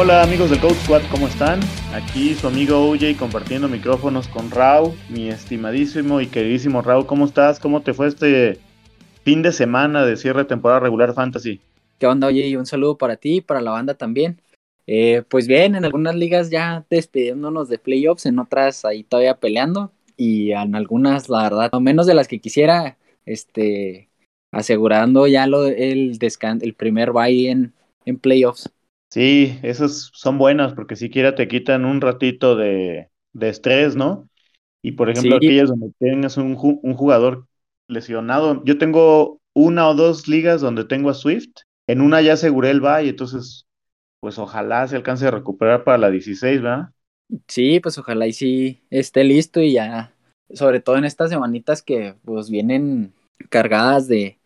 Hola amigos del Code Squad, ¿cómo están? Aquí su amigo OJ compartiendo micrófonos con Rau, mi estimadísimo y queridísimo Rau, ¿cómo estás? ¿Cómo te fue este fin de semana de cierre de temporada regular Fantasy? ¿Qué onda, OJ? Un saludo para ti y para la banda también. Eh, pues bien, en algunas ligas ya despidiéndonos de playoffs, en otras ahí todavía peleando y en algunas, la verdad, no menos de las que quisiera, este, asegurando ya lo, el, el primer bye en, en playoffs. Sí, esas son buenas porque siquiera te quitan un ratito de, de estrés, ¿no? Y por ejemplo, aquellas donde tengas un, un, jugador lesionado, yo tengo una o dos ligas donde tengo a Swift, en una ya aseguré el bye, entonces, pues ojalá se alcance a recuperar para la 16, ¿verdad? Sí, pues ojalá y sí esté listo y ya, sobre todo en estas semanitas que pues vienen cargadas de,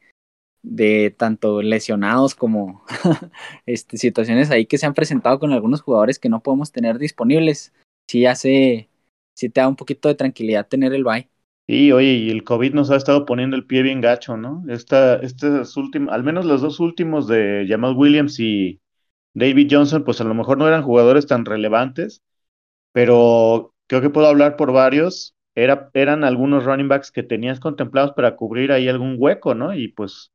de tanto lesionados como este, situaciones ahí que se han presentado con algunos jugadores que no podemos tener disponibles. Sí hace, sí te da un poquito de tranquilidad tener el bye. Sí, oye, y el COVID nos ha estado poniendo el pie bien gacho, ¿no? Esta, estas últimas, al menos los dos últimos de Jamal Williams y David Johnson, pues a lo mejor no eran jugadores tan relevantes, pero creo que puedo hablar por varios. Era, eran algunos running backs que tenías contemplados para cubrir ahí algún hueco, ¿no? Y pues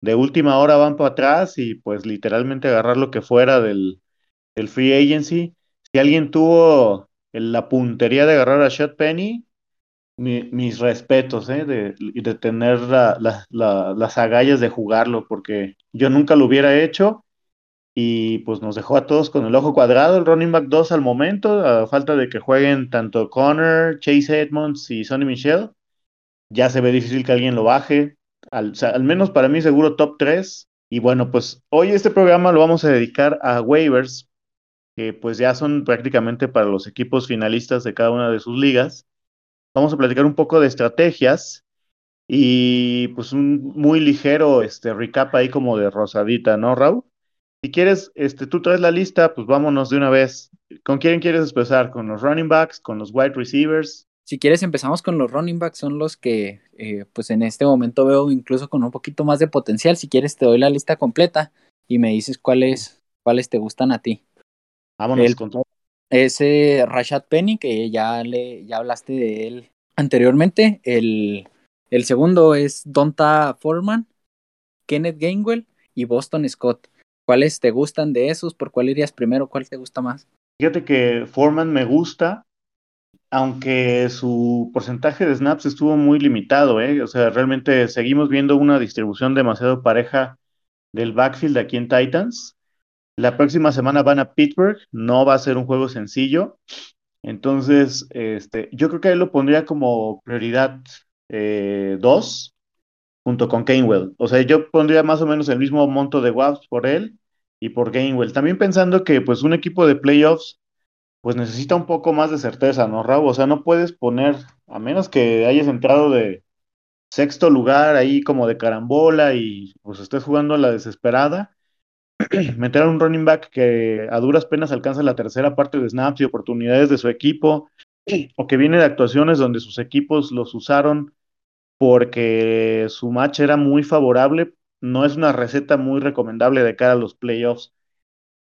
de última hora van para atrás y pues literalmente agarrar lo que fuera del, free agency. Si alguien tuvo la puntería de agarrar a Shot Penny, mis respetos, ¿eh? de, de tener las agallas de jugarlo, porque yo nunca lo hubiera hecho y pues nos dejó a todos con el ojo cuadrado, el running back 2 al momento, a falta de que jueguen tanto Connor, Chase Edmonds y Sonny Michel, ya se ve difícil que alguien lo baje, al, menos para mí seguro top 3. Y bueno, pues hoy este programa lo vamos a dedicar a waivers, que pues ya son prácticamente para los equipos finalistas de cada una de sus ligas. Vamos a platicar un poco de estrategias y pues un muy ligero este recap ahí como de rosadita, ¿no, Raúl? Si quieres, este, tú traes la lista, pues vámonos de una vez. ¿Con quién quieres empezar? ¿Con los running backs? ¿Con los wide receivers? Si quieres, empezamos con los running backs, son los que eh, pues en este momento veo incluso con un poquito más de potencial. Si quieres, te doy la lista completa y me dices cuáles, cuáles te gustan a ti. Vámonos con todo. Ese Rashad Penny, que ya, le, ya hablaste de él anteriormente. El, el segundo es Donta Foreman, Kenneth Gainwell y Boston Scott. ¿Cuáles te gustan de esos? ¿Por cuál irías primero? ¿Cuál te gusta más? Fíjate que Foreman me gusta aunque su porcentaje de snaps estuvo muy limitado, ¿eh? O sea, realmente seguimos viendo una distribución demasiado pareja del backfield aquí en Titans. La próxima semana van a Pittsburgh, no va a ser un juego sencillo. Entonces, este, yo creo que él lo pondría como prioridad 2 eh, junto con Gainwell. O sea, yo pondría más o menos el mismo monto de WAPs por él y por Gainwell. También pensando que pues un equipo de playoffs pues necesita un poco más de certeza, ¿no, Raúl? O sea, no puedes poner, a menos que hayas entrado de sexto lugar ahí como de carambola y pues estés jugando a la desesperada, meter a un running back que a duras penas alcanza la tercera parte de snaps y oportunidades de su equipo, o que viene de actuaciones donde sus equipos los usaron porque su match era muy favorable, no es una receta muy recomendable de cara a los playoffs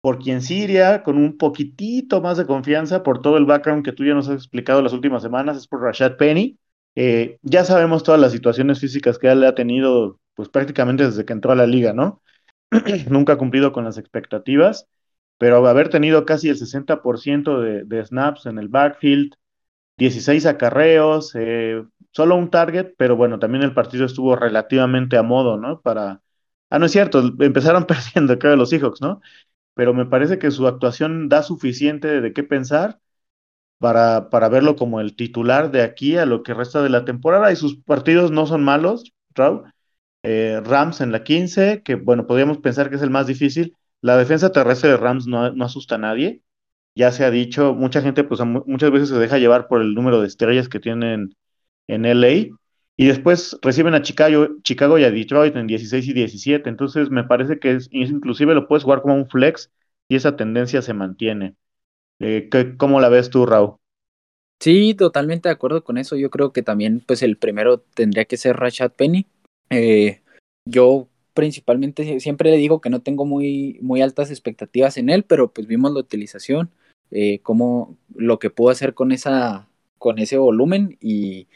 por quien sí iría con un poquitito más de confianza por todo el background que tú ya nos has explicado las últimas semanas, es por Rashad Penny. Eh, ya sabemos todas las situaciones físicas que él ha tenido, pues prácticamente desde que entró a la liga, ¿no? Nunca ha cumplido con las expectativas, pero haber tenido casi el 60% de, de, snaps en el backfield, 16 acarreos, eh, solo un target, pero bueno, también el partido estuvo relativamente a modo, ¿no? Para... Ah, no es cierto, empezaron perdiendo, creo, los Seahawks, ¿no? Pero me parece que su actuación da suficiente de qué pensar para, para verlo como el titular de aquí a lo que resta de la temporada y sus partidos no son malos, Raúl. Eh, Rams en la 15, que bueno, podríamos pensar que es el más difícil. La defensa terrestre de Rams no, no asusta a nadie. Ya se ha dicho, mucha gente pues muchas veces se deja llevar por el número de estrellas que tienen en LA y después reciben a Chicago, Chicago y a Detroit en 16 y 17. Entonces me parece que es, inclusive lo puedes jugar como un flex y esa tendencia se mantiene. Eh, ¿Cómo la ves tú, Raúl? Sí, totalmente de acuerdo con eso. Yo creo que también, pues, el primero tendría que ser Rashad Penny. Eh, yo principalmente siempre le digo que no tengo muy, muy altas expectativas en él, pero pues vimos la utilización, eh, lo que pudo hacer con, esa, con ese volumen y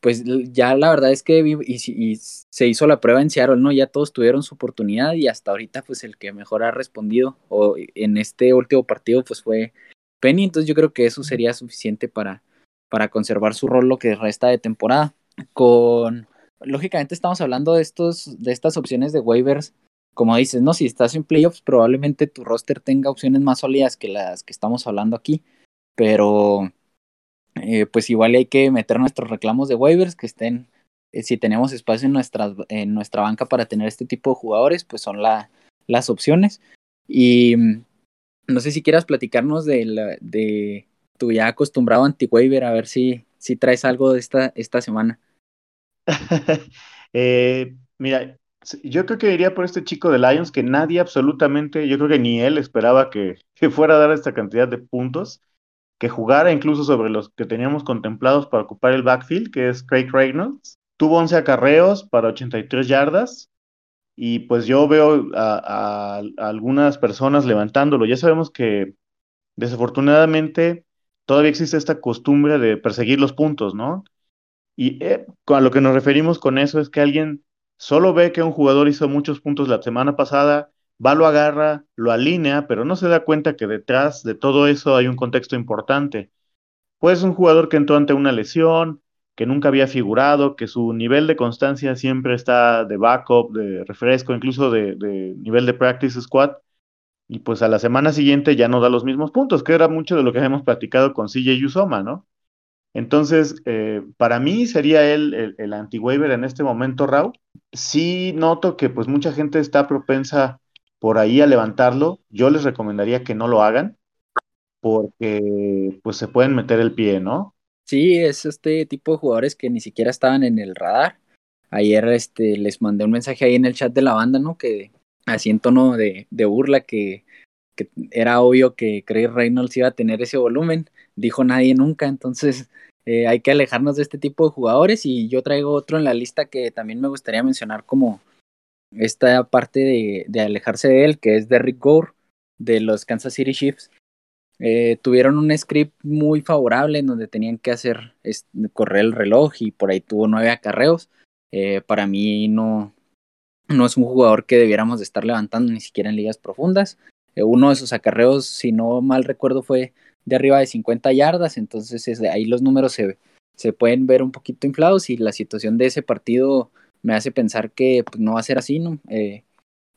pues ya la verdad es que y, se hizo la prueba en Seattle, ¿no? Ya todos tuvieron su oportunidad y hasta ahorita pues el que mejor ha respondido o en este último partido pues fue Penny, entonces yo creo que eso sería suficiente para, para conservar su rol lo que resta de temporada. Con lógicamente estamos hablando de estos de estas opciones de waivers como dices, no, si estás en playoffs, probablemente tu roster tenga opciones más sólidas que las que estamos hablando aquí, pero eh, pues igual hay que meter nuestros reclamos de waivers que estén, eh, si tenemos espacio en nuestra, en nuestra banca para tener este tipo de jugadores, pues son la, las opciones. Y mm, no sé si quieras platicarnos de, de tu ya acostumbrado anti-waiver, a ver si, si traes algo de esta, esta semana. eh, mira, yo creo que iría por este chico de Lions que nadie absolutamente, yo creo que ni él esperaba que, fuera a dar esta cantidad de puntos, que jugara incluso sobre los que teníamos contemplados para ocupar el backfield, que es Craig Reynolds. Tuvo 11 acarreos para 83 yardas y pues yo veo a, algunas personas levantándolo. Ya sabemos que desafortunadamente todavía existe esta costumbre de perseguir los puntos, ¿no? Y eh, a lo que nos referimos con eso es que alguien solo ve que un jugador hizo muchos puntos la semana pasada, va, lo agarra, lo alinea, pero no se da cuenta que detrás de todo eso hay un contexto importante. Pues un jugador que entró ante una lesión, que nunca había figurado, que su nivel de constancia siempre está de backup, de refresco, incluso de, nivel de practice squad, y pues a la semana siguiente ya no da los mismos puntos, que era mucho de lo que hemos platicado con CJ Usoma, ¿no? Entonces, eh, para mí sería él el, el anti-waiver en este momento, Raúl. Sí noto que pues mucha gente está propensa por ahí a levantarlo. Yo les recomendaría que no lo hagan porque pues se pueden meter el pie, ¿no? Sí, es este tipo de jugadores que ni siquiera estaban en el radar. Ayer este, les mandé un mensaje ahí en el chat de la banda, ¿no? Que así en tono de, de burla que, que, era obvio que Craig Reynolds iba a tener ese volumen. Dijo nadie nunca, entonces eh, hay que alejarnos de este tipo de jugadores y yo traigo otro en la lista que también me gustaría mencionar como esta parte de, alejarse de él, que es Derrick Gore de los Kansas City Chiefs. Eh, tuvieron un script muy favorable en donde tenían que hacer correr el reloj y por ahí tuvo nueve acarreos. Eh, para mí no, no es un jugador que debiéramos de estar levantando ni siquiera en ligas profundas. uno de sus acarreos, si no mal recuerdo, fue de arriba de 50 yardas, entonces es ahí los números se, se pueden ver un poquito inflados y la situación de ese partido me hace pensar que pues, no va a ser así, ¿no? Eh,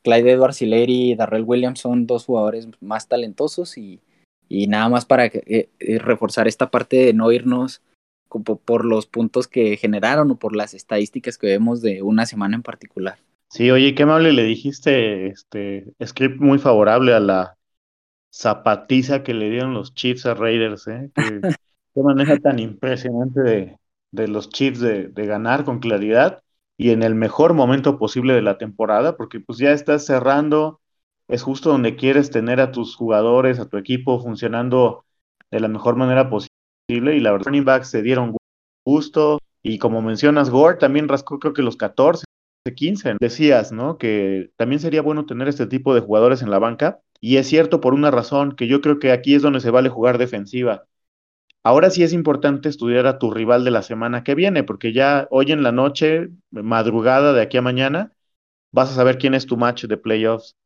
Clyde Edwards y Darrell Williams son dos jugadores más talentosos y, y nada más para eh, eh, reforzar esta parte de no irnos por los puntos que generaron o por las estadísticas que vemos de una semana en particular. Sí, oye, qué amable le dijiste, este script muy favorable a la zapatiza que le dieron los Chiefs a Raiders, ¿eh? qué manera tan impresionante de, de los Chiefs de, de, ganar con claridad y en el mejor momento posible de la temporada, porque pues ya estás cerrando, es justo donde quieres tener a tus jugadores, a tu equipo funcionando de la mejor manera posible y la verdad, running backs se dieron gusto y como mencionas, Gore también rascó creo que los 14, 15, decías, ¿no? Que también sería bueno tener este tipo de jugadores en la banca y es cierto por una razón, que yo creo que aquí es donde se vale jugar defensiva. Ahora sí es importante estudiar a tu rival de la semana que viene, porque ya hoy en la noche, madrugada de aquí a mañana, vas a saber quién es tu match de playoffs.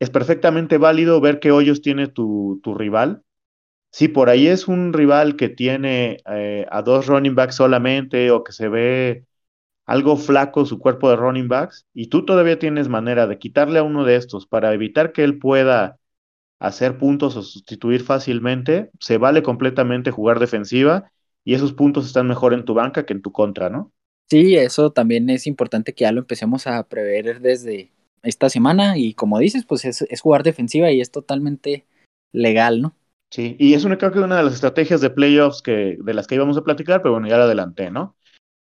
Es perfectamente válido ver qué hoyos tiene tu, rival. Si por ahí es un rival que tiene eh, a dos running backs solamente o que se ve algo flaco su cuerpo de running backs y tú todavía tienes manera de quitarle a uno de estos para evitar que él pueda hacer puntos o sustituir fácilmente, se vale completamente jugar defensiva y esos puntos están mejor en tu banca que en tu contra, ¿no? Sí, eso también es importante que ya lo empecemos a prever desde esta semana y como dices, pues es, jugar defensiva y es totalmente legal, ¿no? Sí, y es una, creo que una de las estrategias de playoffs que, de las que íbamos a platicar, pero bueno, ya la adelanté, ¿no?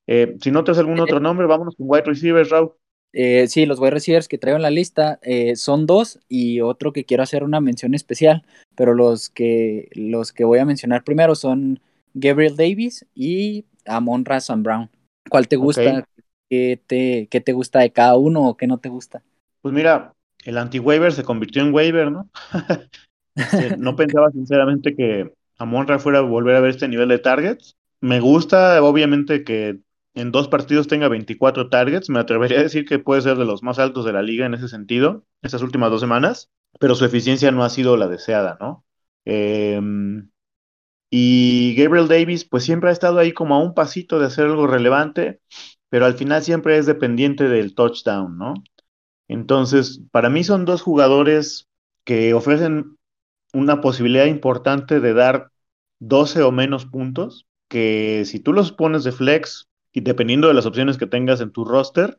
Eh, si no te algún otro nombre, vámonos con wide receivers, Raúl. Eh, sí, los wide receivers que traigo en la lista eh, son dos y otro que quiero hacer una mención especial, pero los que, los que voy a mencionar primero son Gabriel Davis y Amon Razan Brown. ¿Cuál te gusta? ¿Qué, te, ¿Qué te gusta de cada uno o qué no te gusta? Pues mira, el anti-waiver se convirtió en waiver, ¿no? No pensaba sinceramente que Amonra fuera a volver a ver este nivel de targets. Me gusta, obviamente, que en dos partidos tenga 24 targets. Me atrevería a decir que puede ser de los más altos de la liga en ese sentido, estas últimas dos semanas, pero su eficiencia no ha sido la deseada, ¿no? Em, y Gabriel Davis, pues siempre ha estado ahí como a un pasito de hacer algo relevante, pero al final siempre es dependiente del touchdown, ¿no? Entonces, para mí son dos jugadores que ofrecen una posibilidad importante de dar 12 o menos puntos, que si tú los pones de flex y dependiendo de las opciones que tengas en tu roster,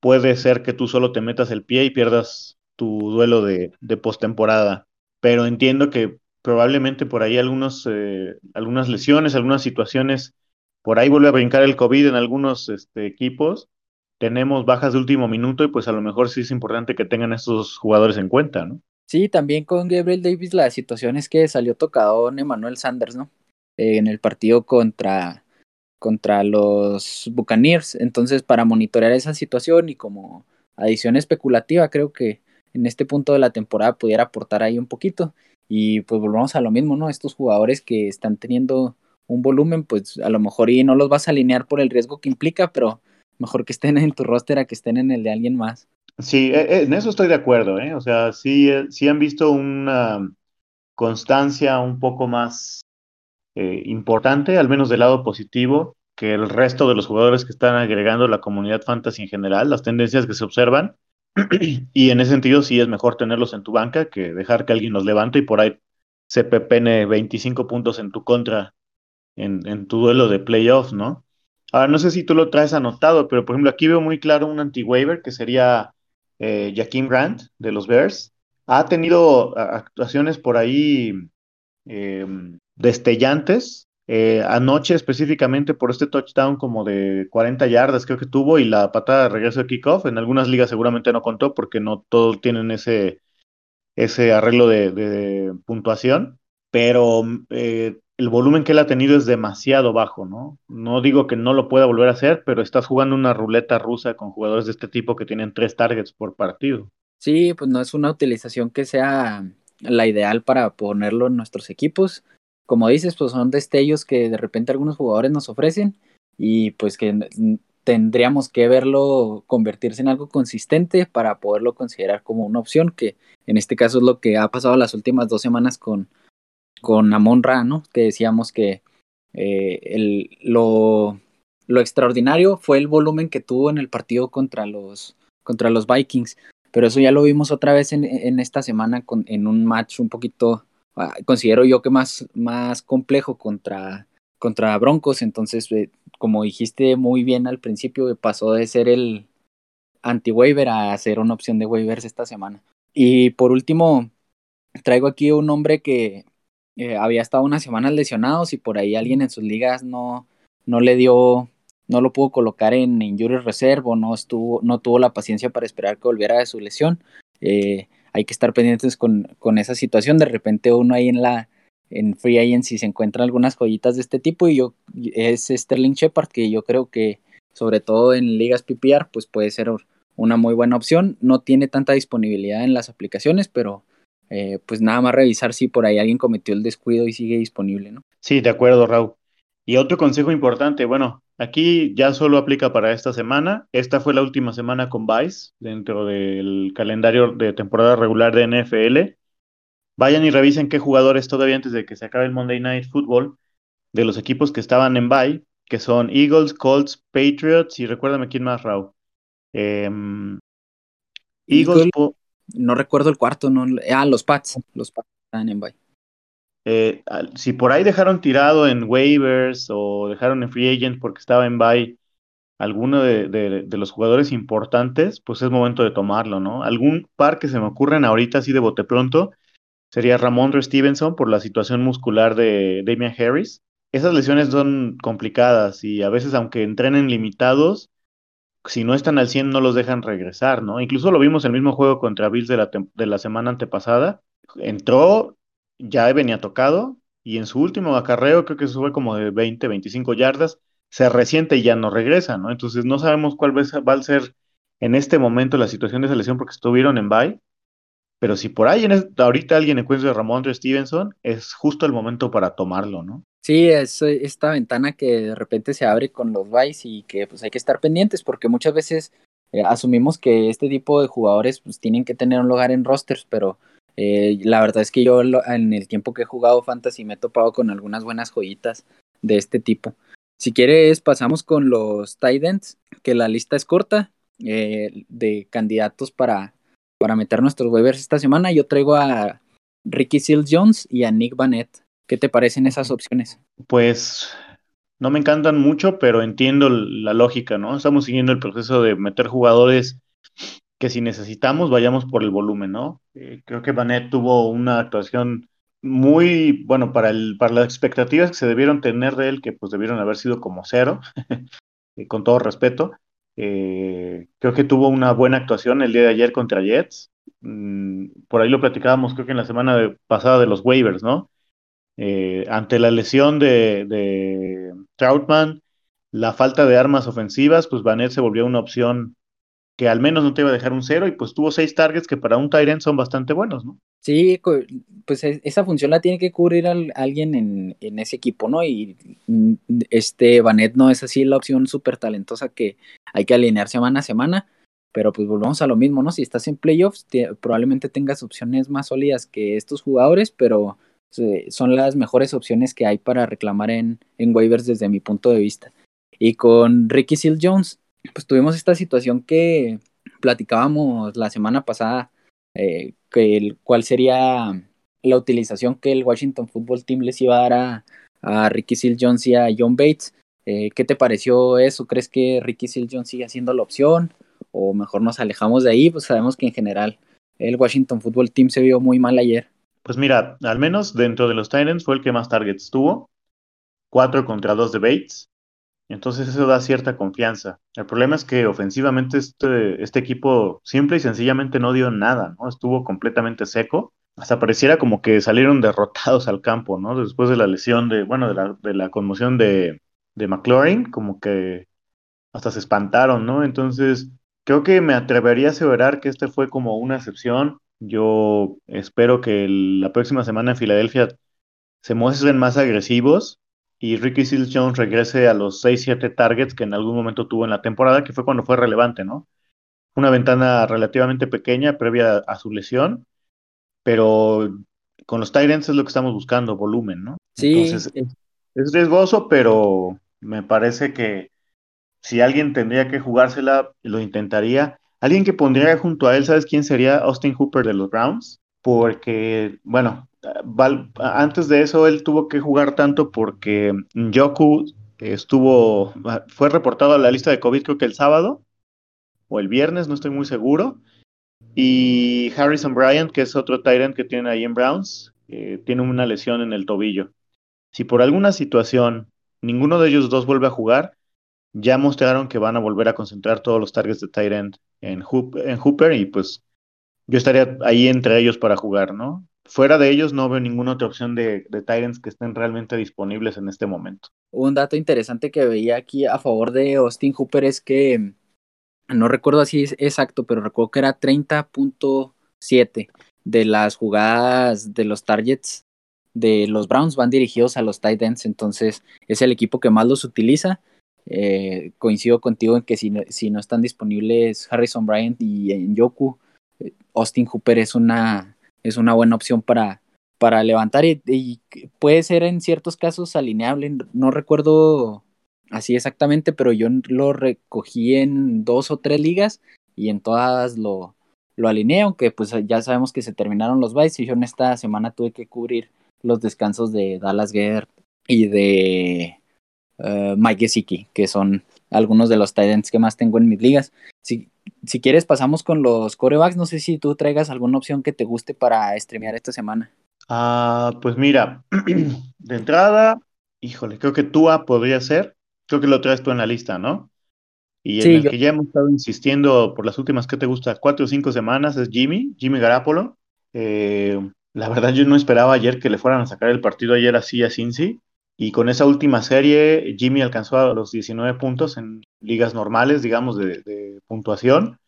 puede ser que tú solo te metas el pie y pierdas tu duelo de, de postemporada. Pero entiendo que probablemente por ahí algunos, eh, algunas lesiones, algunas situaciones, por ahí vuelve a brincar el COVID en algunos este, equipos tenemos bajas de último minuto y pues a lo mejor sí es importante que tengan estos jugadores en cuenta, ¿no? Sí, también con Gabriel Davis la situación es que salió tocado Emmanuel Sanders, ¿no? Eh, en el partido contra, contra los Buccaneers. Entonces, para monitorear esa situación y como adición especulativa, creo que en este punto de la temporada pudiera aportar ahí un poquito. Y pues volvamos a lo mismo, ¿no? Estos jugadores que están teniendo un volumen, pues a lo mejor y no los vas a alinear por el riesgo que implica, pero mejor que estén en tu roster a que estén en el de alguien más. Sí, e, e, en eso estoy de acuerdo, ¿eh? O sea, sí, eh, sí han visto una constancia un poco más eh, importante, al menos del lado positivo, que el resto de los jugadores que están agregando la comunidad fantasy en general, las tendencias que se observan. y en ese sentido sí es mejor tenerlos en tu banca que dejar que alguien los levante y por ahí se pepene 25 puntos en tu contra en, tu duelo de playoffs, ¿no? Ahora, no sé si tú lo traes anotado, pero por ejemplo, aquí veo muy claro un anti-waiver que sería eh, Jaquim Grant de los Bears. Ha tenido actuaciones por ahí em, destellantes. Eh, anoche específicamente por este touchdown como de 40 yardas creo que tuvo y la patada de regreso de kickoff. En algunas ligas seguramente no contó porque no todos tienen ese, ese arreglo de, puntuación. Pero eh, el volumen que él ha tenido es demasiado bajo, ¿no? No digo que no lo pueda volver a hacer, pero estás jugando una ruleta rusa con jugadores de este tipo que tienen tres targets por partido. Sí, pues no es una utilización que sea la ideal para ponerlo en nuestros equipos. Como dices, pues son destellos que de repente algunos jugadores nos ofrecen y pues que tendríamos que verlo convertirse en algo consistente para poderlo considerar como una opción, que en este caso es lo que ha pasado las últimas dos semanas con, con Amon Ra, ¿no? Que decíamos que eh, el, lo, lo, extraordinario fue el volumen que tuvo en el partido contra los, contra los Vikings. Pero eso ya lo vimos otra vez en, en esta semana con, en un match un poquito, considero yo que más, más complejo contra, contra Broncos. Entonces, eh, como dijiste muy bien al principio, pasó de ser el anti-waiver a ser una opción de waivers esta semana. Y por último, traigo aquí un nombre que eh, había estado unas semanas lesionados y por ahí alguien en sus ligas no, no le dio, no lo pudo colocar en injury reserve no, estuvo, no tuvo la paciencia para esperar que volviera de su lesión. Eh, hay que estar pendientes con, con, esa situación. De repente uno ahí en la en Free Agency se encuentran algunas joyitas de este tipo y yo es Sterling Shepard que yo creo que sobre todo en ligas PPR pues puede ser una muy buena opción. No tiene tanta disponibilidad en las aplicaciones, pero eh, pues nada más revisar si por ahí alguien cometió el descuido y sigue disponible, ¿no? Sí, de acuerdo, Raúl. Y otro consejo importante, bueno, aquí ya solo aplica para esta semana. Esta fue la última semana con Vice dentro del calendario de temporada regular de NFL. Vayan y revisen qué jugadores todavía antes de que se acabe el Monday Night Football de los equipos que estaban en bye, que son Eagles, Colts, Patriots y recuérdame quién más, Raúl. Em, Eagles, no recuerdo el cuarto, no, ah, los Pats, los Pats están en bye. Eh, si por ahí dejaron tirado en waivers o dejaron en free agent porque estaba en bye alguno de, los jugadores importantes, pues es momento de tomarlo, ¿no? Algún par que se me ocurren ahorita así de bote pronto sería Ramondre Stevenson por la situación muscular de Damian Harris. Esas lesiones son complicadas y a veces aunque entrenen limitados, si no están al 100 no los dejan regresar, ¿no? Incluso lo vimos en el mismo juego contra Bills de la, de la semana antepasada. Entró, ya venía tocado y en su último acarreo, creo que eso fue como de 20, 25 yardas, se resiente y ya no regresa, ¿no? Entonces no sabemos cuál va a ser en este momento la situación de selección porque estuvieron en bye, pero si por ahí ahorita alguien encuentra a Ramón Stevenson, es justo el momento para tomarlo, ¿no? Sí, es esta ventana que de repente se abre con los byes y que pues hay que estar pendientes porque muchas veces eh, asumimos que este tipo de jugadores pues tienen que tener un lugar en rosters, pero eh, la verdad es que yo en el tiempo que he jugado Fantasy me he topado con algunas buenas joyitas de este tipo. Si quieres pasamos con los Titans, que la lista es corta eh, de candidatos para para meter nuestros waivers esta semana. Yo traigo a Ricky Seals Jones y a Nick Vanette. ¿Qué te parecen esas opciones? Pues no me encantan mucho, pero entiendo la lógica, ¿no? Estamos siguiendo el proceso de meter jugadores que si necesitamos vayamos por el volumen, ¿no? Eh, creo que Vanette tuvo una actuación muy, bueno, para, el, para las expectativas que se debieron tener de él, que pues debieron haber sido como cero, eh, con todo respeto. Eh, creo que tuvo una buena actuación el día de ayer contra Jets. Mm, por ahí lo platicábamos, creo que en la semana pasada de los waivers, ¿no? Ante la lesión de, de, Troutman, la falta de armas ofensivas, pues Vanet se volvió una opción que al menos no te iba a dejar un cero y pues tuvo seis targets que para un Tyrant son bastante buenos, ¿no? Sí, pues e, esa función la tiene que cubrir alguien en, en, ese equipo, ¿no? Y mm, este Vanet no es así la opción súper talentosa que hay que alinear semana a semana, pero pues volvemos a lo mismo, ¿no? Si estás en playoffs, probablemente tengas opciones más sólidas que estos jugadores, pero son las mejores opciones que hay para reclamar en, en waivers desde mi punto de vista. Y con Ricky Seal Jones, pues tuvimos esta situación que platicábamos la semana pasada, eh, que el, cuál sería la utilización que el Washington Football Team les iba a dar a, Ricky Seal Jones y a John Bates. Eh, ¿Qué te pareció eso? ¿Crees que Ricky Seal Jones sigue siendo la opción? ¿O mejor nos alejamos de ahí? Pues sabemos que en general el Washington Football Team se vio muy mal ayer. Pues mira, al menos dentro de los Titans fue el que más targets tuvo. Cuatro contra dos de Bates. Entonces eso da cierta confianza. El problema es que ofensivamente este, este equipo simple y sencillamente no dio nada, ¿no? Estuvo completamente seco. Hasta pareciera como que salieron derrotados al campo, ¿no? Después de la lesión de, bueno, de la, de la conmoción de, de McLaurin, como que hasta se espantaron, ¿no? Entonces, creo que me atrevería a aseverar que este fue como una excepción. Yo espero que la próxima semana en Filadelfia se muestren más agresivos y Ricky Seals Jones regrese a los 6-7 targets que en algún momento tuvo en la temporada, que fue cuando fue relevante, ¿no? Una ventana relativamente pequeña previa a su lesión, pero con los Tyrants es lo que estamos buscando, volumen, ¿no? Sí. Entonces, es riesgoso, pero me parece que si alguien tendría que jugársela, lo intentaría. Alguien que pondría junto a él, ¿sabes quién sería? Austin Hooper de los Browns. Porque, bueno, antes de eso él tuvo que jugar tanto porque Yoku estuvo, fue reportado a la lista de COVID creo que el sábado o el viernes, no estoy muy seguro. Y Harrison Bryant, que es otro Tyrant que tiene ahí en Browns, eh, tiene una lesión en el tobillo. Si por alguna situación ninguno de ellos dos vuelve a jugar, ya mostraron que van a volver a concentrar todos los targets de end en, en Hooper y pues yo estaría ahí entre ellos para jugar, ¿no? Fuera de ellos no veo ninguna otra opción de, de que estén realmente disponibles en este momento. Un dato interesante que veía aquí a favor de Austin Hooper es que no recuerdo así exacto, pero recuerdo que era 30.7 de las jugadas de los targets de los Browns van dirigidos a los tight ends, entonces es el equipo que más los utiliza. Eh, coincido contigo en que si, si, no están disponibles Harrison Bryant y Yoku, eh, Austin Hooper es una, es una buena opción para, para levantar y, puede ser en ciertos casos alineable. No recuerdo así exactamente, pero yo lo recogí en dos o tres ligas y en todas lo, lo alineé, aunque pues ya sabemos que se terminaron los bytes y yo en esta semana tuve que cubrir los descansos de Dallas Gerd y de uh, Mike Gesicki, que son algunos de los Titans que más tengo en mis ligas. Si quieres, pasamos con los corebacks. No sé si tú traigas alguna opción que te guste para streamear esta semana. Ah, pues mira, de entrada, híjole, creo que Tua podría ser. Creo que lo traes tú en la lista, ¿no? Y en el que ya hemos estado insistiendo por las últimas, ¿qué te gusta? Cuatro o cinco semanas es Jimmy, Jimmy Garapolo. Eh, la verdad yo no esperaba ayer que le fueran a sacar el partido ayer así a Cincy. Y con esa última serie, Jimmy alcanzó a los 19 puntos en ligas normales, digamos, de, puntuación.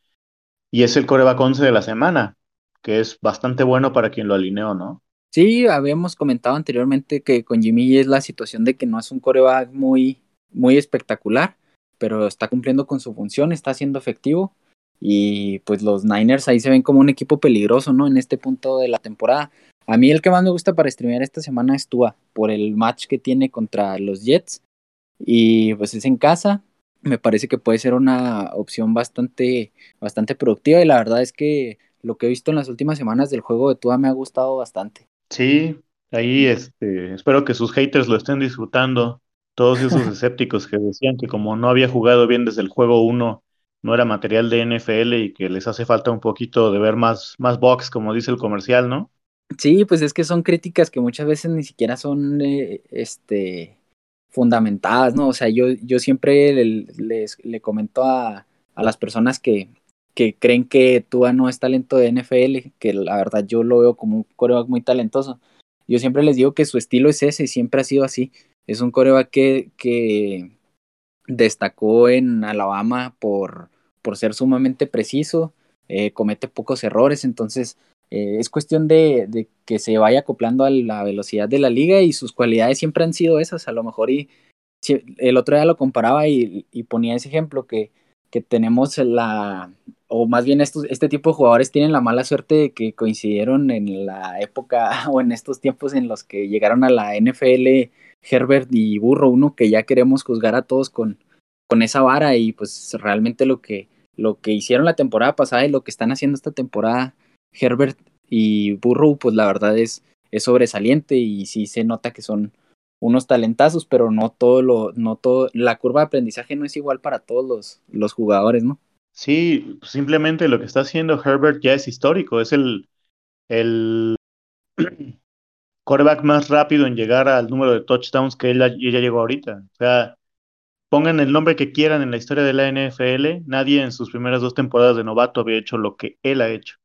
y es el coreback 11 de la semana, que es bastante bueno para quien lo alineó, ¿no? Sí, habíamos comentado anteriormente que con Jimmy es la situación de que no es un coreback muy, muy espectacular, pero está cumpliendo con su función, está siendo efectivo y pues los Niners ahí se ven como un equipo peligroso, ¿no? En este punto de la temporada. A mí el que más me gusta para streamear esta semana es Tua, por el match que tiene contra los Jets. Y pues es en casa. Me parece que puede ser una opción bastante, bastante productiva. Y la verdad es que lo que he visto en las últimas semanas del juego de Tua me ha gustado bastante. Sí, ahí este, espero que sus haters lo estén disfrutando. Todos esos escépticos que decían que como no había jugado bien desde el juego 1, no era material de NFL y que les hace falta un poquito de ver más, más box, como dice el comercial, ¿no? Sí, pues es que son críticas que muchas veces ni siquiera son eh, este, fundamentadas, ¿no? O sea, yo, yo siempre le, les, le comento a, a las personas que, que creen que Tua no es talento de NFL, que la verdad yo lo veo como un coreback muy talentoso. Yo siempre les digo que su estilo es ese y siempre ha sido así. Es un coreback que, que destacó en Alabama por, por ser sumamente preciso, eh, comete pocos errores, entonces eh, es cuestión de, de, que se vaya acoplando a la velocidad de la liga y sus cualidades siempre han sido esas, a lo mejor y el otro día lo comparaba y, y, ponía ese ejemplo que, que tenemos la, o más bien estos, este tipo de jugadores tienen la mala suerte de que coincidieron en la época o en estos tiempos en los que llegaron a la NFL Herbert y Burro, uno que ya queremos juzgar a todos con, con esa vara y pues realmente lo que lo que hicieron la temporada pasada y lo que están haciendo esta temporada Herbert y Burrow, pues la verdad es, es sobresaliente y sí se nota que son unos talentazos, pero no todo lo, no todo, la curva de aprendizaje no es igual para todos los, los jugadores, ¿no? Sí, simplemente lo que está haciendo Herbert ya es histórico, es el, el quarterback más rápido en llegar al número de touchdowns que él ya llegó ahorita. O sea, pongan el nombre que quieran en la historia de la NFL, nadie en sus primeras dos temporadas de novato había hecho lo que él ha hecho.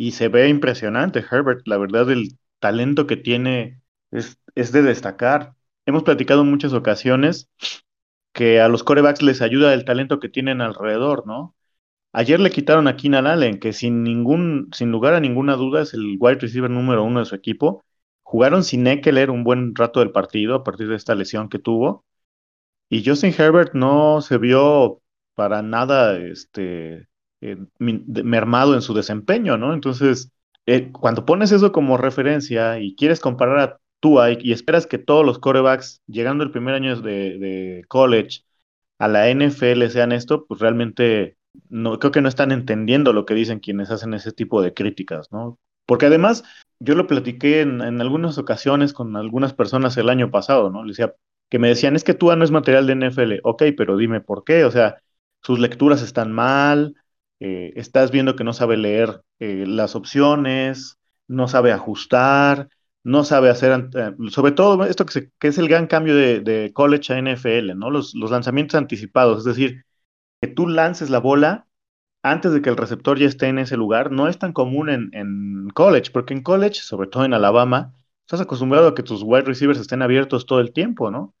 Y se ve impresionante, Herbert. La verdad, el talento que tiene es, es de destacar. Hemos platicado en muchas ocasiones que a los corebacks les ayuda el talento que tienen alrededor, ¿no? Ayer le quitaron a Keenan Allen, que sin ningún, sin lugar a ninguna duda es el wide receiver número uno de su equipo. Jugaron sin Eckler un buen rato del partido a partir de esta lesión que tuvo. Y Justin Herbert no se vio para nada este, eh, mermado en su desempeño, ¿no? Entonces, eh, cuando pones eso como referencia y quieres comparar a Tua y, esperas que todos los corebacks, llegando el primer año de, college a la NFL sean esto, pues realmente no, creo que no están entendiendo lo que dicen quienes hacen ese tipo de críticas, ¿no? Porque además, yo lo platiqué en, algunas ocasiones con algunas personas el año pasado, ¿no? Le que me decían, es que Tua no es material de NFL. Ok, pero dime por qué. O sea, sus lecturas están mal, eh, estás viendo que no sabe leer eh, las opciones, no sabe ajustar, no sabe hacer, eh, sobre todo esto que, se, es el gran cambio de, de college a NFL, ¿no? Los, los, lanzamientos anticipados, es decir, que tú lances la bola antes de que el receptor ya esté en ese lugar, no es tan común en, en college, porque en college, sobre todo en Alabama, estás acostumbrado a que tus wide receivers estén abiertos todo el tiempo, ¿no?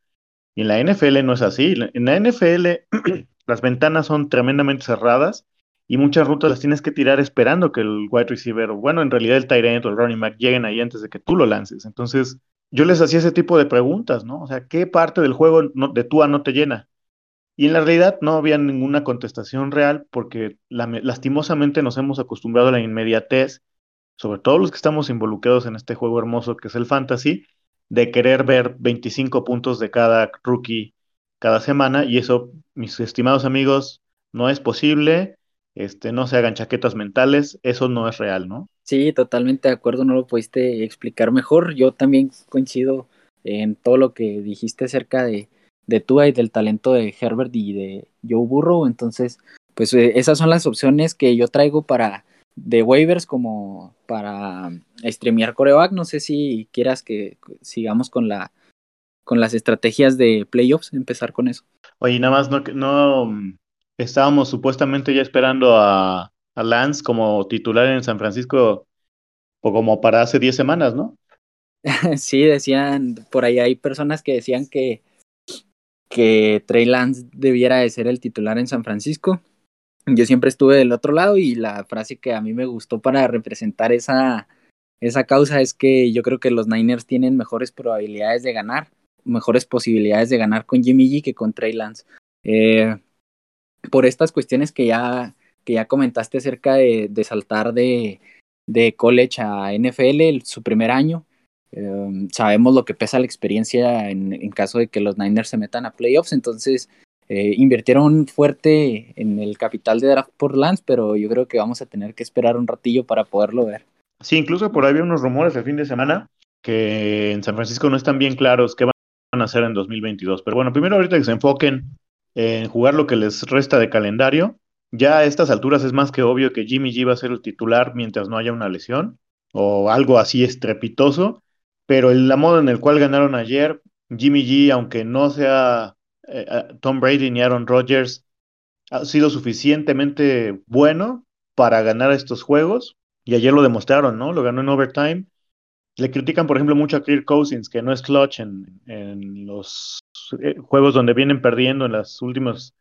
Y en la NFL no es así. En la NFL las ventanas son tremendamente cerradas y muchas rutas las tienes que tirar esperando que el wide receiver, bueno, en realidad el tight end o el running back lleguen ahí antes de que tú lo lances. Entonces, yo les hacía ese tipo de preguntas, ¿no? O sea, ¿qué parte del juego no, de Tua no te llena? Y en la realidad no había ninguna contestación real porque la, lastimosamente nos hemos acostumbrado a la inmediatez, sobre todo los que estamos involucrados en este juego hermoso que es el fantasy, de querer ver 25 puntos de cada rookie cada semana y eso, mis estimados amigos, no es posible. Este, no se hagan chaquetas mentales, eso no es real, ¿no? Sí, totalmente de acuerdo, no lo pudiste explicar mejor. Yo también coincido en todo lo que dijiste acerca de, de Tua y del talento de Herbert y de Joe Burrow. Entonces, pues eh, esas son las opciones que yo traigo para de waivers como para streamear coreback. No sé si quieras que sigamos con la con las estrategias de playoffs, empezar con eso. Oye, nada más no, no estábamos supuestamente ya esperando a, Lance como titular en San Francisco o como para hace 10 semanas, ¿no? sí, decían, por ahí hay personas que decían que, que Trey Lance debiera de ser el titular en San Francisco. yo siempre estuve del otro lado y la frase que a mí me gustó para representar esa, esa causa es que yo creo que los Niners tienen mejores probabilidades de ganar, mejores posibilidades de ganar con Jimmy G que con Trey Lance. Eh, por estas cuestiones que ya, que ya comentaste acerca de, de saltar de, de, college a NFL su primer año, eh, sabemos lo que pesa la experiencia en, en, caso de que los Niners se metan a playoffs, entonces eh, invirtieron fuerte en el capital de draft por pero yo creo que vamos a tener que esperar un ratillo para poderlo ver. Sí, incluso por ahí había unos rumores el fin de semana que en San Francisco no están bien claros qué van a hacer en 2022. Pero bueno, primero ahorita que se enfoquen en jugar lo que les resta de calendario. Ya a estas alturas es más que obvio que Jimmy G va a ser el titular mientras no haya una lesión o algo así estrepitoso. Pero el, la modo en el cual ganaron ayer, Jimmy G, aunque no sea eh, Tom Brady ni Aaron Rodgers, ha sido suficientemente bueno para ganar estos juegos y ayer lo demostraron, ¿no? Lo ganó en overtime. Le critican, por ejemplo, mucho a Kirk Cousins, que no es clutch en, los eh, juegos donde vienen perdiendo en los últimos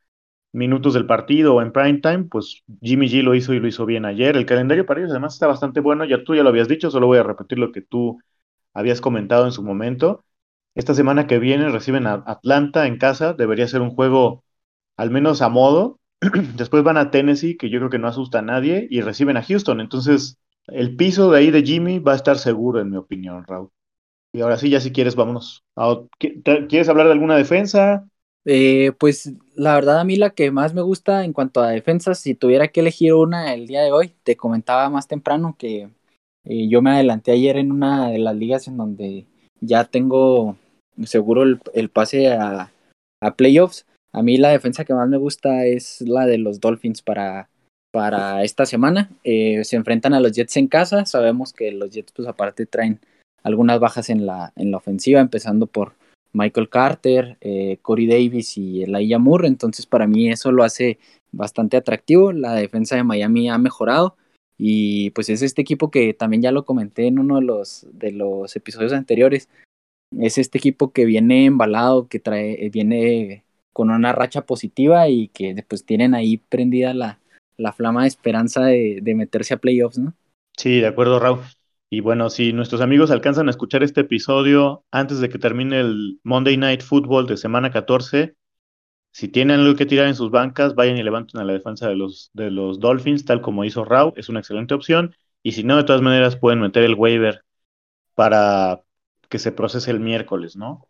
minutos del partido o en prime time, pues Jimmy G lo hizo y lo hizo bien ayer. El calendario para ellos además está bastante bueno, ya tú ya lo habías dicho, solo voy a repetir lo que tú habías comentado en su momento. Esta semana que viene reciben a Atlanta en casa, debería ser un juego al menos a modo, Después van a Tennessee, que yo creo que no asusta a nadie, y reciben a Houston. Entonces, el piso de ahí de Jimmy va a estar seguro, en mi opinión, Raúl. Y ahora sí, ya si quieres, vámonos. ¿Quieres hablar de alguna defensa? Eh, pues la verdad a mí la que más me gusta en cuanto a defensas, si tuviera que elegir una el día de hoy, te comentaba más temprano que eh, yo me adelanté ayer en una de las ligas en donde ya tengo seguro el, pase a, a playoffs a mí la defensa que más me gusta es la de los Dolphins para, para esta semana. Eh, se enfrentan a los Jets en casa. Sabemos que los Jets, pues aparte, traen algunas bajas en la, en la ofensiva, empezando por Michael Carter, eh, Corey Davis y Elijah Moore. Entonces, para mí eso lo hace bastante atractivo. La defensa de Miami ha mejorado. Y pues es este equipo que también ya lo comenté en uno de los, de los episodios anteriores. Es este equipo que viene embalado, que trae, viene con una racha positiva y que pues tienen ahí prendida la, la flama de esperanza de, de, meterse a playoffs, ¿no? Sí, de acuerdo, Raúl. Y bueno, si nuestros amigos alcanzan a escuchar este episodio antes de que termine el Monday Night Football de semana 14, si tienen algo que tirar en sus bancas, vayan y levanten a la defensa de los, de los Dolphins, tal como hizo Raúl, es una excelente opción. Y si no, de todas maneras pueden meter el waiver para que se procese el miércoles, ¿no?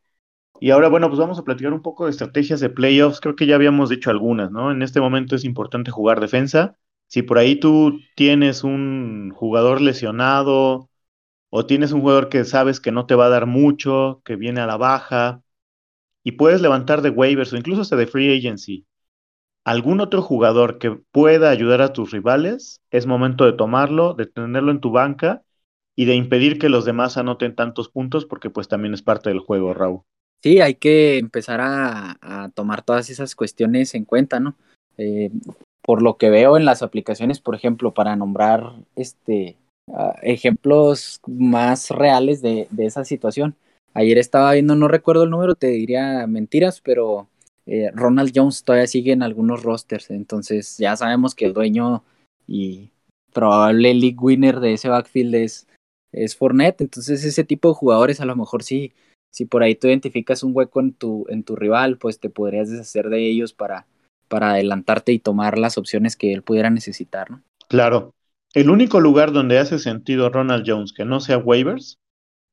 Y ahora, bueno, pues vamos a platicar un poco de estrategias de playoffs. Creo que ya habíamos dicho algunas, ¿no? En este momento es importante jugar defensa. Si por ahí tú tienes un jugador lesionado o tienes un jugador que sabes que no te va a dar mucho, que viene a la baja, y puedes levantar de waivers o incluso hasta de free agency algún otro jugador que pueda ayudar a tus rivales, es momento de tomarlo, de tenerlo en tu banca y de impedir que los demás anoten tantos puntos porque pues también es parte del juego, Raúl. Sí, hay que empezar a, a, tomar todas esas cuestiones en cuenta, ¿no? Eh, por lo que veo en las aplicaciones, por ejemplo, para nombrar este uh, ejemplos más reales de, de, esa situación. Ayer estaba viendo, no recuerdo el número, te diría mentiras, pero eh, Ronald Jones todavía sigue en algunos rosters, entonces ya sabemos que el dueño y probable league winner de ese backfield es, es Fournette, entonces ese tipo de jugadores a lo mejor sí si por ahí tú identificas un hueco en tu, en tu rival, pues te podrías deshacer de ellos para, para adelantarte y tomar las opciones que él pudiera necesitar, ¿no? Claro. El único lugar donde hace sentido Ronald Jones que no sea waivers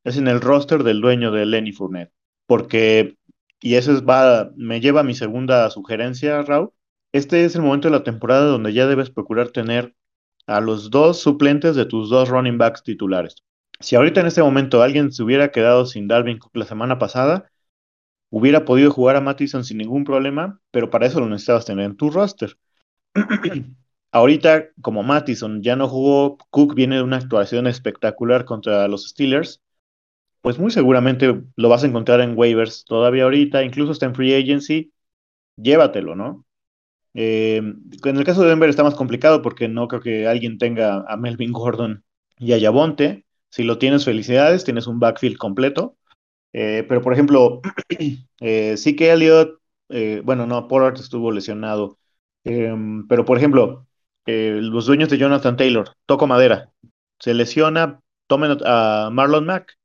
es en el roster del dueño de Lenny Fournette. Porque, y eso es, va, me lleva a mi segunda sugerencia, Raúl. Este es el momento de la temporada donde ya debes procurar tener a los dos suplentes de tus dos running backs titulares si ahorita en este momento alguien se hubiera quedado sin Dalvin Cook la semana pasada, hubiera podido jugar a Mattison sin ningún problema, pero para eso lo necesitabas tener en tu roster. ahorita, como Mattison ya no jugó, Cook viene de una actuación espectacular contra los Steelers, pues muy seguramente lo vas a encontrar en waivers todavía ahorita, incluso está en free agency, llévatelo, ¿no? Eh, en el caso de Denver está más complicado porque no creo que alguien tenga a Melvin Gordon y a Yabonte, si lo tienes, felicidades, tienes un backfield completo. Eh, pero, por ejemplo, eh, sí que Elliot, eh, bueno, no, Pollard estuvo lesionado. Em, pero, por ejemplo, eh, los dueños de Jonathan Taylor, toco madera, se lesiona, tomen a Marlon Mack.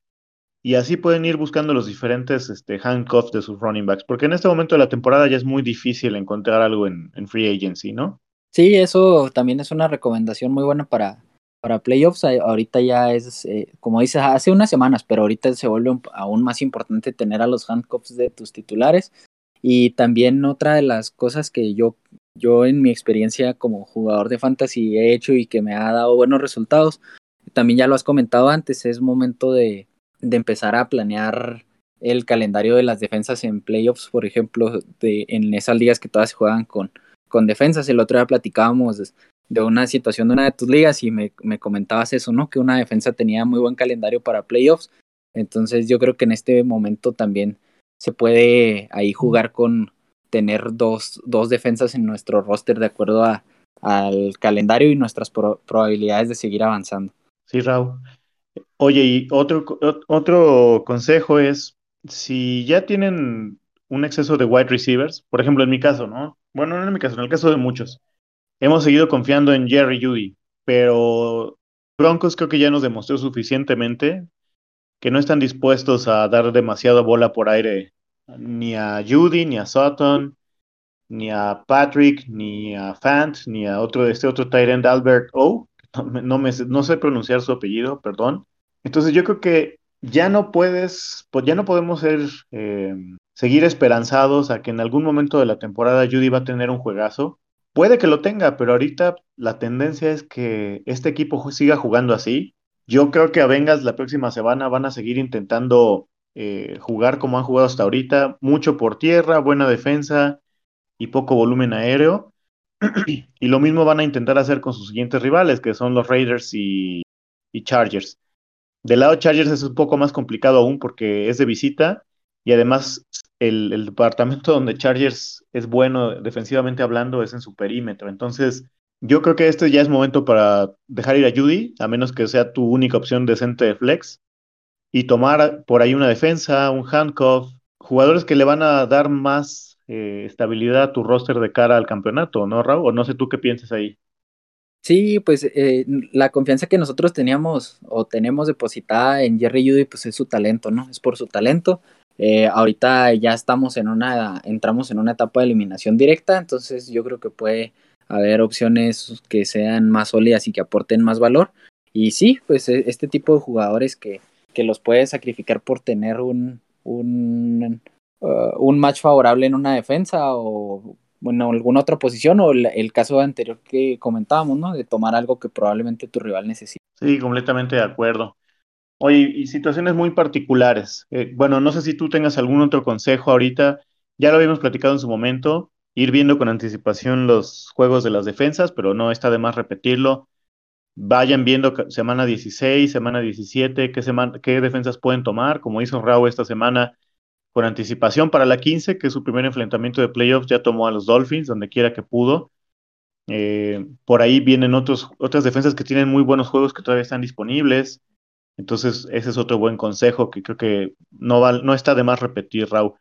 Y así pueden ir buscando los diferentes este, handcuffs de sus running backs, porque en este momento de la temporada ya es muy difícil encontrar algo en, en free agency, ¿no? Sí, eso también es una recomendación muy buena para, para playoffs. Ahorita ya es, eh, como dices, hace unas semanas, pero ahorita se vuelve aún más importante tener a los handcuffs de tus titulares. Y también otra de las cosas que yo, yo en mi experiencia como jugador de fantasy he hecho y que me ha dado buenos resultados, también ya lo has comentado antes, es momento de, de empezar a planear el calendario de las defensas en playoffs, por ejemplo, de, en esas ligas que todas se juegan con, con defensas. El otro día platicábamos de una situación de una de tus ligas y me, me, comentabas eso, ¿no? Que una defensa tenía muy buen calendario para playoffs. Entonces yo creo que en este momento también se puede ahí jugar con tener dos, dos defensas en nuestro roster de acuerdo a, al calendario y nuestras pro, probabilidades de seguir avanzando. Sí, Raúl. Oye, y otro, otro consejo es, si ya tienen un exceso de wide receivers, por ejemplo, en mi caso, ¿no? Bueno, no en mi caso, en el caso de muchos, hemos seguido confiando en Jerry Judy, pero Broncos creo que ya nos demostró suficientemente que no están dispuestos a dar demasiada bola por aire ni a Judy, ni a Sutton, ni a Patrick, ni a Fant, ni a otro, este otro Tyrant Albert O. No, me, no sé pronunciar su apellido, perdón. Entonces yo creo que ya no puedes, pues ya no podemos ser, eh, seguir esperanzados a que en algún momento de la temporada Judy va a tener un juegazo. Puede que lo tenga, pero ahorita la tendencia es que este equipo siga jugando así. Yo creo que a Vengas la próxima semana van a seguir intentando eh, jugar como han jugado hasta ahorita, mucho por tierra, buena defensa y poco volumen aéreo. y lo mismo van a intentar hacer con sus siguientes rivales, que son los Raiders y, y Chargers. Del lado Chargers es un poco más complicado aún porque es de visita y además el, departamento donde Chargers es bueno defensivamente hablando es en su perímetro. Entonces, yo creo que este ya es momento para dejar ir a Judy, a menos que sea tu única opción decente de flex, y tomar por ahí una defensa, un handcuff, jugadores que le van a dar más eh, estabilidad a tu roster de cara al campeonato, ¿no, Raúl? O no sé tú qué piensas ahí. Sí, pues eh, la confianza que nosotros teníamos o tenemos depositada en Jerry Judy, pues es su talento, ¿no? Es por su talento. Eh, ahorita ya estamos en una, entramos en una etapa de eliminación directa, entonces yo creo que puede haber opciones que sean más sólidas y que aporten más valor. Y sí, pues e, este tipo de jugadores que, que los puede sacrificar por tener un, un, uh, un match favorable en una defensa o bueno, alguna otra posición o el, el, caso anterior que comentábamos, ¿no? De tomar algo que probablemente tu rival necesite. Sí, completamente de acuerdo. Oye, y situaciones muy particulares. Eh, bueno, no sé si tú tengas algún otro consejo ahorita. Ya lo habíamos platicado en su momento, ir viendo con anticipación los juegos de las defensas, pero no está de más repetirlo. Vayan viendo semana 16, semana 17, qué, semana, qué defensas pueden tomar, como hizo Raúl esta semana con anticipación para la 15, que es su primer enfrentamiento de playoffs, ya tomó a los Dolphins, donde quiera que pudo. Eh, por ahí vienen otros, otras defensas que tienen muy buenos juegos que todavía están disponibles. Entonces, ese es otro buen consejo que creo que no, va, no está de más repetir, Raúl.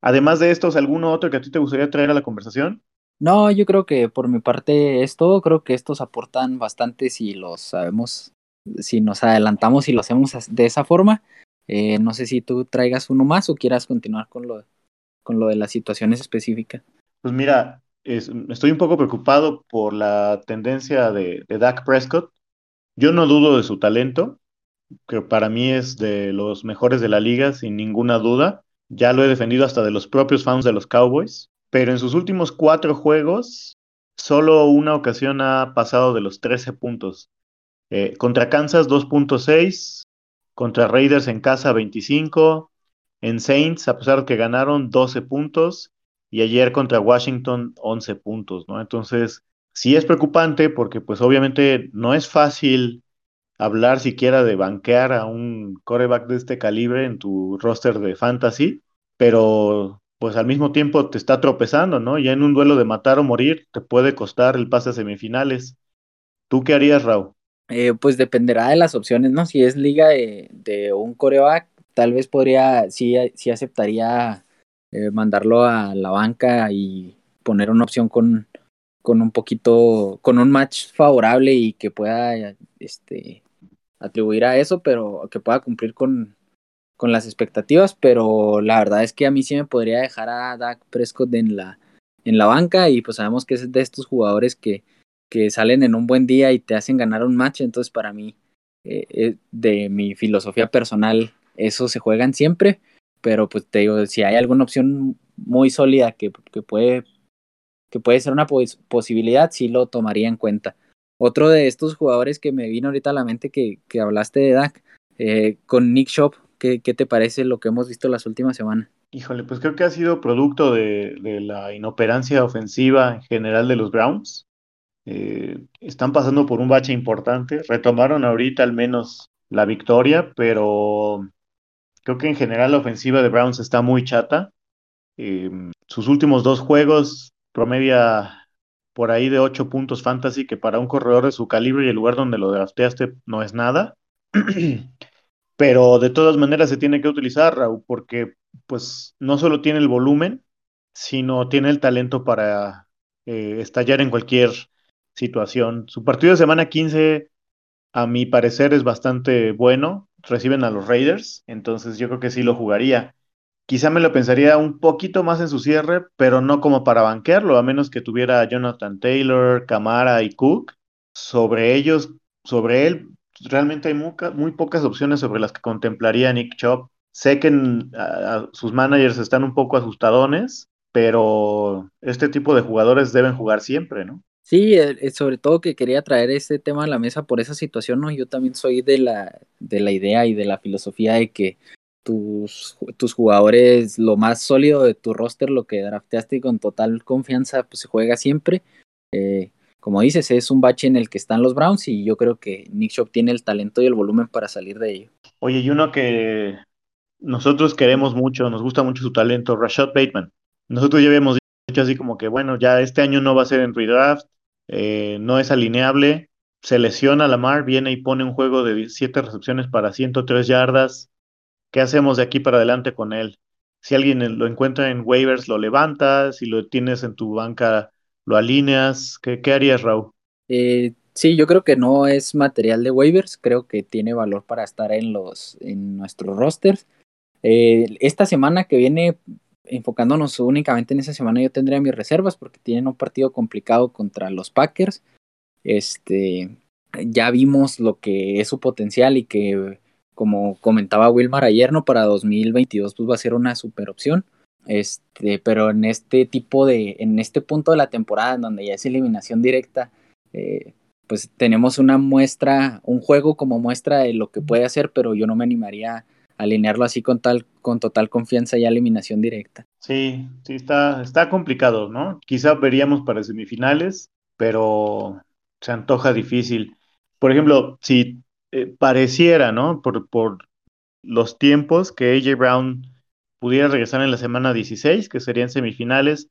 Además de estos, ¿alguno otro que a ti te gustaría traer a la conversación? No, yo creo que por mi parte es todo. Creo que estos aportan bastante si los sabemos, si nos adelantamos y lo hacemos de esa forma. Eh, no sé si tú traigas uno más o quieras continuar con lo, con lo de las situaciones específicas. Pues mira, es, estoy un poco preocupado por la tendencia de, de Dak Prescott. Yo no dudo de su talento, que para mí es de los mejores de la liga, sin ninguna duda. Ya lo he defendido hasta de los propios fans de los Cowboys, pero en sus últimos cuatro juegos, solo una ocasión ha pasado de los 13 puntos. Eh, contra Kansas 2.6, contra Raiders en casa 25, en Saints, a pesar de que ganaron 12 puntos, y ayer contra Washington 11 puntos, ¿no? Entonces, sí es preocupante porque pues obviamente no es fácil hablar siquiera de banquear a un coreback de este calibre en tu roster de fantasy, pero pues al mismo tiempo te está tropezando, ¿no? Ya en un duelo de matar o morir te puede costar el pase a semifinales. ¿Tú qué harías, Raúl? Eh, pues dependerá de las opciones, ¿no? Si es liga de, de un coreback, tal vez podría, sí, sí aceptaría eh, mandarlo a la banca y poner una opción con, con un poquito, con un match favorable y que pueda este, atribuir a eso, pero que pueda cumplir con, con las expectativas, pero la verdad es que a mí sí me podría dejar a Dak Prescott en la, en la banca y pues sabemos que es de estos jugadores que, que salen en un buen día y te hacen ganar un match, entonces para mí, eh, eh, de mi filosofía personal, eso se juegan siempre, pero pues te digo, si hay alguna opción muy sólida que, que puede que puede ser una posibilidad, sí lo tomaría en cuenta. Otro de estos jugadores que me vino ahorita a la mente que, que hablaste de Dak, eh, con Nick Shop, ¿qué, ¿qué, te parece lo que hemos visto las últimas semanas? Híjole, pues creo que ha sido producto de, la inoperancia ofensiva en general de los Browns. Eh, están pasando por un bache importante. Retomaron ahorita al menos la victoria, pero creo que en general la ofensiva de Browns está muy chata. Eh, sus últimos dos juegos promedia por ahí de 8 puntos fantasy, que para un corredor de su calibre y el lugar donde lo drafteaste no es nada. Pero de todas maneras se tiene que utilizar, Raúl, porque pues no solo tiene el volumen, sino tiene el talento para eh, estallar en cualquier situación. Su partido de semana 15, a mi parecer, es bastante bueno. Reciben a los Raiders, entonces yo creo que sí lo jugaría. Quizá me lo pensaría un poquito más en su cierre, pero no como para banquearlo, a menos que tuviera Jonathan Taylor, Camara y Cook. Sobre ellos, sobre él, realmente hay muy, pocas opciones sobre las que contemplaría Nick Chop. Sé que sus managers están un poco asustadones, pero este tipo de jugadores deben jugar siempre, ¿no? Sí, eh, eh, sobre todo que quería traer este tema a la mesa por esa situación, ¿no? Yo también soy de la, de la idea y de la filosofía de que tus, tus jugadores, lo más sólido de tu roster, lo que drafteaste y con total confianza, pues se juega siempre. Eh, como dices, es un bache en el que están los Browns y yo creo que Nick Shop tiene el talento y el volumen para salir de ello. Oye, y uno que nosotros queremos mucho, nos gusta mucho su talento, Rashad Bateman. Nosotros ya habíamos dicho así como que, bueno, ya este año no va a ser en redraft, eh, no es alineable, se lesiona Lamar, viene y pone un juego de 7 recepciones para 103 yardas, ¿qué hacemos de aquí para adelante con él? Si alguien lo encuentra en waivers, lo levantas, si lo tienes en tu banca, lo alineas. ¿Qué, harías, Raúl? Eh, sí, yo creo que no es material de waivers, creo que tiene valor para estar en los en nuestros rosters. Eh, esta semana que viene, enfocándonos únicamente en esa semana, yo tendría mis reservas porque tienen un partido complicado contra los Packers. Este, ya vimos lo que es su potencial y que como comentaba Wilmar ayer, ¿no? Para 2022 pues va a ser una super opción. Este, pero en este tipo de, en este punto de la temporada, en donde ya es eliminación directa, eh, pues tenemos una muestra, un juego como muestra de lo que puede hacer, pero yo no me animaría a alinearlo así con tal, con total confianza y eliminación directa. Sí, sí, está, está complicado, ¿no? Quizá veríamos para semifinales, pero se antoja difícil. Por ejemplo, si eh, pareciera, ¿no? Por, por los tiempos que AJ Brown pudiera regresar en la semana 16, que serían semifinales.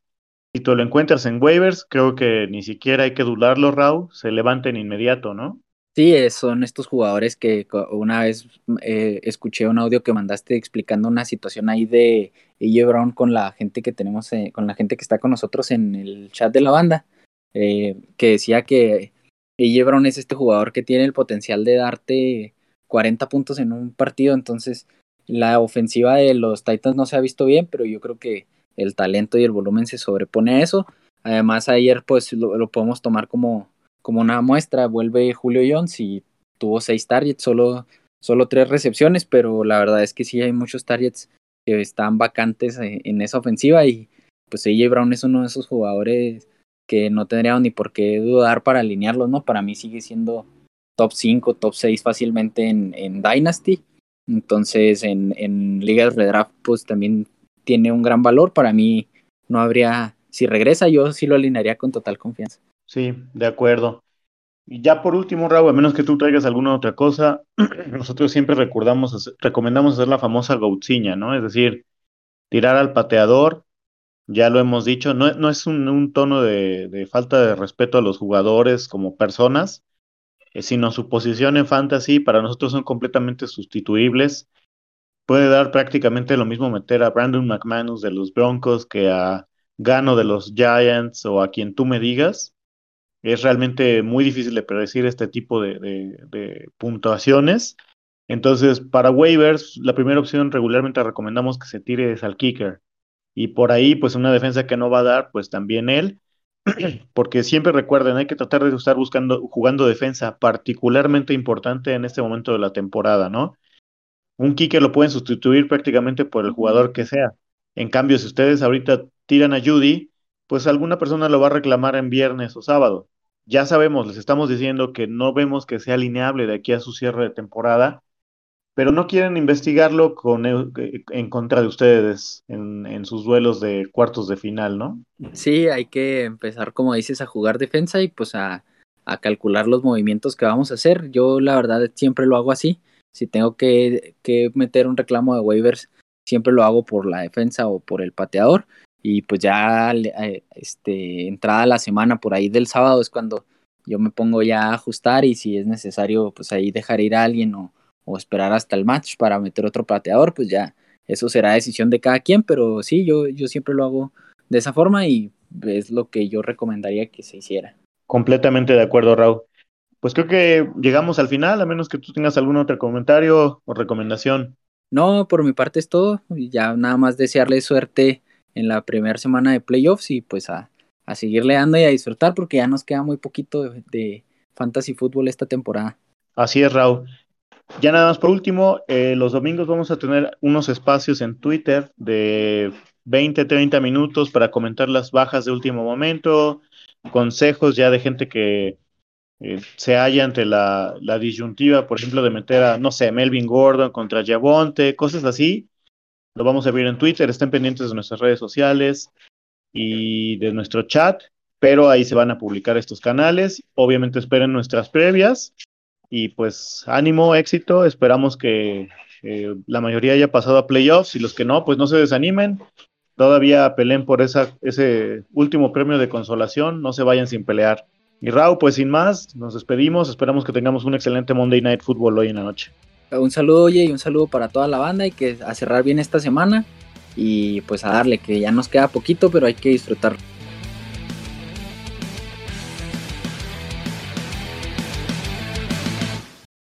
Si tú lo encuentras en waivers, creo que ni siquiera hay que dudarlo, Raúl, se levanten inmediato, ¿no? Sí, son estos jugadores que una vez eh, escuché un audio que mandaste explicando una situación ahí de AJ Brown con la gente que tenemos, eh, con la gente que está con nosotros en el chat de la banda, que decía que y Brown es este jugador que tiene el potencial de darte 40 puntos en un partido, entonces la ofensiva de los Titans no se ha visto bien, pero yo creo que el talento y el volumen se sobrepone a eso. Además, ayer pues lo, podemos tomar como, como una muestra. Vuelve Julio Jones y tuvo seis targets, solo, solo tres recepciones, pero la verdad es que sí hay muchos targets que están vacantes en, en esa ofensiva y pues AJ Brown es uno de esos jugadores que no tendríamos ni por qué dudar para alinearlos, ¿no? Para mí sigue siendo top 5, top 6 fácilmente en, en Dynasty. Entonces, en, en Liga de Redraft, pues también tiene un gran valor. Para mí, no habría, si regresa, yo sí lo alinearía con total confianza. Sí, de acuerdo. Y ya por último, Raúl, a menos que tú traigas alguna otra cosa, nosotros siempre recordamos, recomendamos hacer la famosa gautsiña, ¿no? Es decir, tirar al pateador ya lo hemos dicho, no, no es un, tono de, falta de respeto a los jugadores como personas, eh, sino su posición en fantasy para nosotros son completamente sustituibles. Puede dar prácticamente lo mismo meter a Brandon McManus de los Broncos que a Gano de los Giants o a quien tú me digas. es realmente muy difícil de predecir este tipo de, puntuaciones. Entonces, para waivers, la primera opción regularmente recomendamos que se tire es al kicker. Y por ahí, pues una defensa que no va a dar, pues también él. Porque siempre recuerden, hay que tratar de estar buscando, jugando defensa, particularmente importante en este momento de la temporada, ¿no? Un kicker lo pueden sustituir prácticamente por el jugador que sea. En cambio, si ustedes ahorita tiran a Judy, pues alguna persona lo va a reclamar en viernes o sábado. Ya sabemos, les estamos diciendo que no vemos que sea lineable de aquí a su cierre de temporada, pero no quieren investigarlo con, eh, en contra de ustedes en, sus duelos de cuartos de final, ¿no? Sí, hay que empezar, como dices, a jugar defensa y pues a, a calcular los movimientos que vamos a hacer. Yo la verdad siempre lo hago así. Si tengo que, que meter un reclamo de waivers, siempre lo hago por la defensa o por el pateador y pues ya eh, este, entrada la semana por ahí del sábado es cuando yo me pongo ya a ajustar y si es necesario pues ahí dejar ir a alguien o, esperar hasta el match para meter otro pateador, pues ya eso será decisión de cada quien, pero sí, yo, yo siempre lo hago de esa forma y es lo que yo recomendaría que se hiciera. Completamente de acuerdo, Raúl. Pues creo que llegamos al final, a menos que tú tengas algún otro comentario o recomendación. No, por mi parte es todo. Ya nada más desearle suerte en la primera semana de playoffs y pues a, a seguirle dando y a disfrutar porque ya nos queda muy poquito de, fantasy fútbol esta temporada. Así es, Raúl. Ya nada más por último, eh, los domingos vamos a tener unos espacios en Twitter de 20, 30 minutos para comentar las bajas de último momento, consejos ya de gente que eh, se halla ante la, disyuntiva, por ejemplo, de meter a, no sé, Melvin Gordon contra Javonte, cosas así. Lo vamos a ver en Twitter, estén pendientes de nuestras redes sociales y de nuestro chat, pero ahí se van a publicar estos canales. Obviamente esperen nuestras previas y pues ánimo, éxito. Esperamos que eh, la mayoría haya pasado a playoffs y los que no, pues no se desanimen. Todavía peleen por esa, ese último premio de consolación, no se vayan sin pelear. Y Raúl, pues sin más, nos despedimos. Esperamos que tengamos un excelente Monday Night Football hoy en la noche. Un saludo, oye, y un saludo para toda la banda y que a cerrar bien esta semana y pues a darle, que ya nos queda poquito, pero hay que disfrutar.